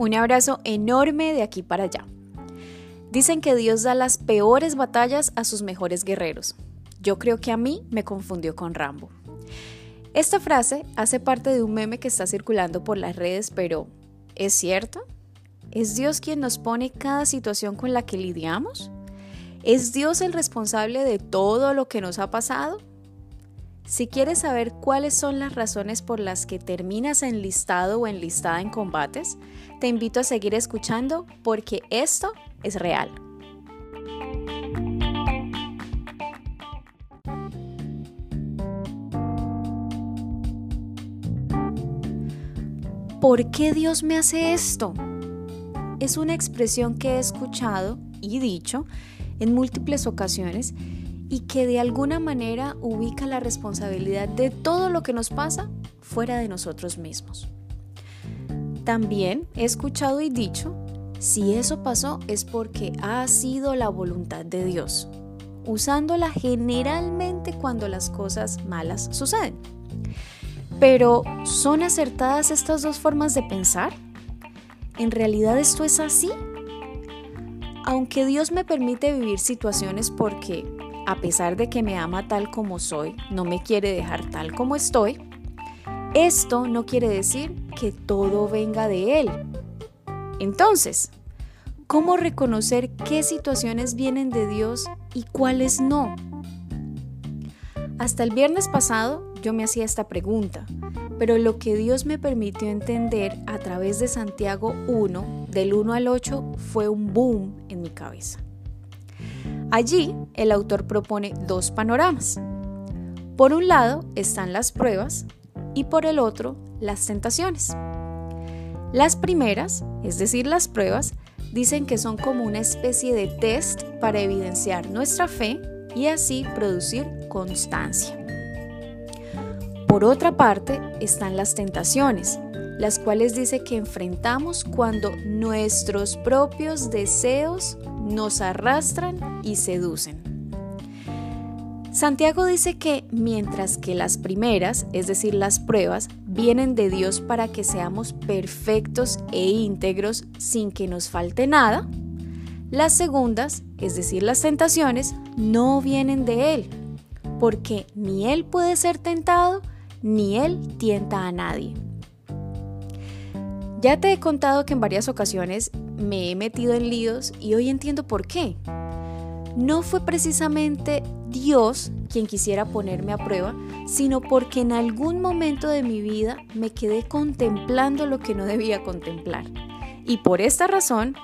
Un abrazo enorme de aquí para allá. Dicen que Dios da las peores batallas a sus mejores guerreros. Yo creo que a mí me confundió con Rambo. Esta frase hace parte de un meme que está circulando por las redes, pero ¿es cierto? ¿Es Dios quien nos pone cada situación con la que lidiamos? ¿Es Dios el responsable de todo lo que nos ha pasado? Si quieres saber cuáles son las razones por las que terminas enlistado o enlistada en combates, te invito a seguir escuchando porque esto es real. ¿Por qué Dios me hace esto? Es una expresión que he escuchado y dicho en múltiples ocasiones y que de alguna manera ubica la responsabilidad de todo lo que nos pasa fuera de nosotros mismos. También he escuchado y dicho, si eso pasó es porque ha sido la voluntad de Dios, usándola generalmente cuando las cosas malas suceden. Pero, ¿son acertadas estas dos formas de pensar? ¿En realidad esto es así? Aunque Dios me permite vivir situaciones porque a pesar de que me ama tal como soy, no me quiere dejar tal como estoy, esto no quiere decir que todo venga de Él. Entonces, ¿cómo reconocer qué situaciones vienen de Dios y cuáles no? Hasta el viernes pasado yo me hacía esta pregunta, pero lo que Dios me permitió entender a través de Santiago 1, del 1 al 8, fue un boom en mi cabeza. Allí, el autor propone dos panoramas. Por un lado están las pruebas y por el otro las tentaciones. Las primeras, es decir, las pruebas, dicen que son como una especie de test para evidenciar nuestra fe y así producir constancia. Por otra parte están las tentaciones, las cuales dice que enfrentamos cuando nuestros propios deseos nos arrastran y seducen. Santiago dice que mientras que las primeras, es decir, las pruebas, vienen de Dios para que seamos perfectos e íntegros sin que nos falte nada, las segundas, es decir, las tentaciones, no vienen de Él, porque ni Él puede ser tentado, ni Él tienta a nadie. Ya te he contado que en varias ocasiones me he metido en líos y hoy entiendo por qué. No fue precisamente Dios quien quisiera ponerme a prueba, sino porque en algún momento de mi vida me quedé contemplando lo que no debía contemplar. Y por esta razón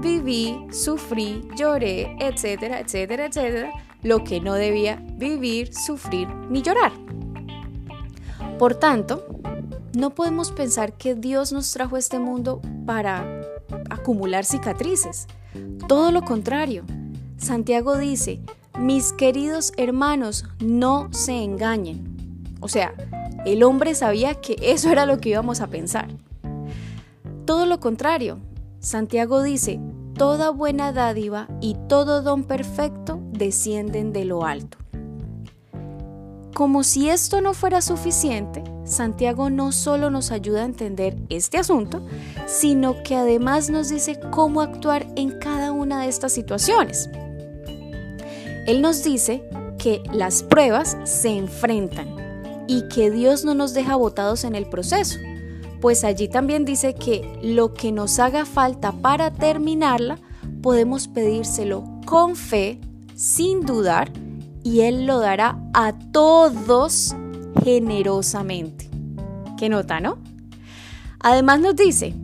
viví, sufrí, lloré, etcétera, etcétera, etcétera, lo que no debía vivir, sufrir ni llorar. Por tanto, no podemos pensar que Dios nos trajo a este mundo para acumular cicatrices. Todo lo contrario. Santiago dice, mis queridos hermanos, no se engañen. O sea, el hombre sabía que eso era lo que íbamos a pensar. Todo lo contrario. Santiago dice, toda buena dádiva y todo don perfecto descienden de lo alto. Como si esto no fuera suficiente, Santiago no solo nos ayuda a entender este asunto, sino que además nos dice cómo actuar en cada una de estas situaciones. Él nos dice que las pruebas se enfrentan y que Dios no nos deja botados en el proceso, pues allí también dice que lo que nos haga falta para terminarla, podemos pedírselo con fe, sin dudar, y Él lo dará a todos generosamente. ¿Qué nota, no? Además nos dice,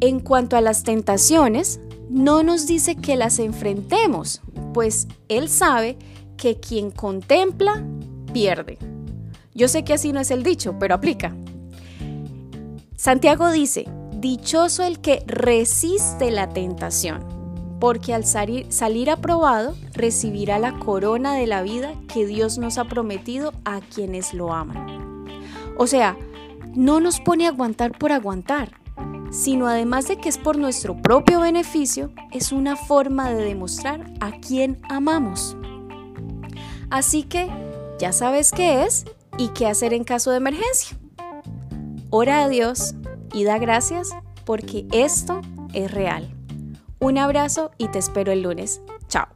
en cuanto a las tentaciones, no nos dice que las enfrentemos, pues Él sabe que quien contempla, pierde. Yo sé que así no es el dicho, pero aplica. Santiago dice, dichoso el que resiste la tentación porque al salir, aprobado recibirá la corona de la vida que Dios nos ha prometido a quienes lo aman. O sea, no nos pone a aguantar por aguantar, sino además de que es por nuestro propio beneficio, es una forma de demostrar a quién amamos. Así que ya sabes qué es y qué hacer en caso de emergencia. Ora a Dios y da gracias porque esto es real. Un abrazo y te espero el lunes. Chao.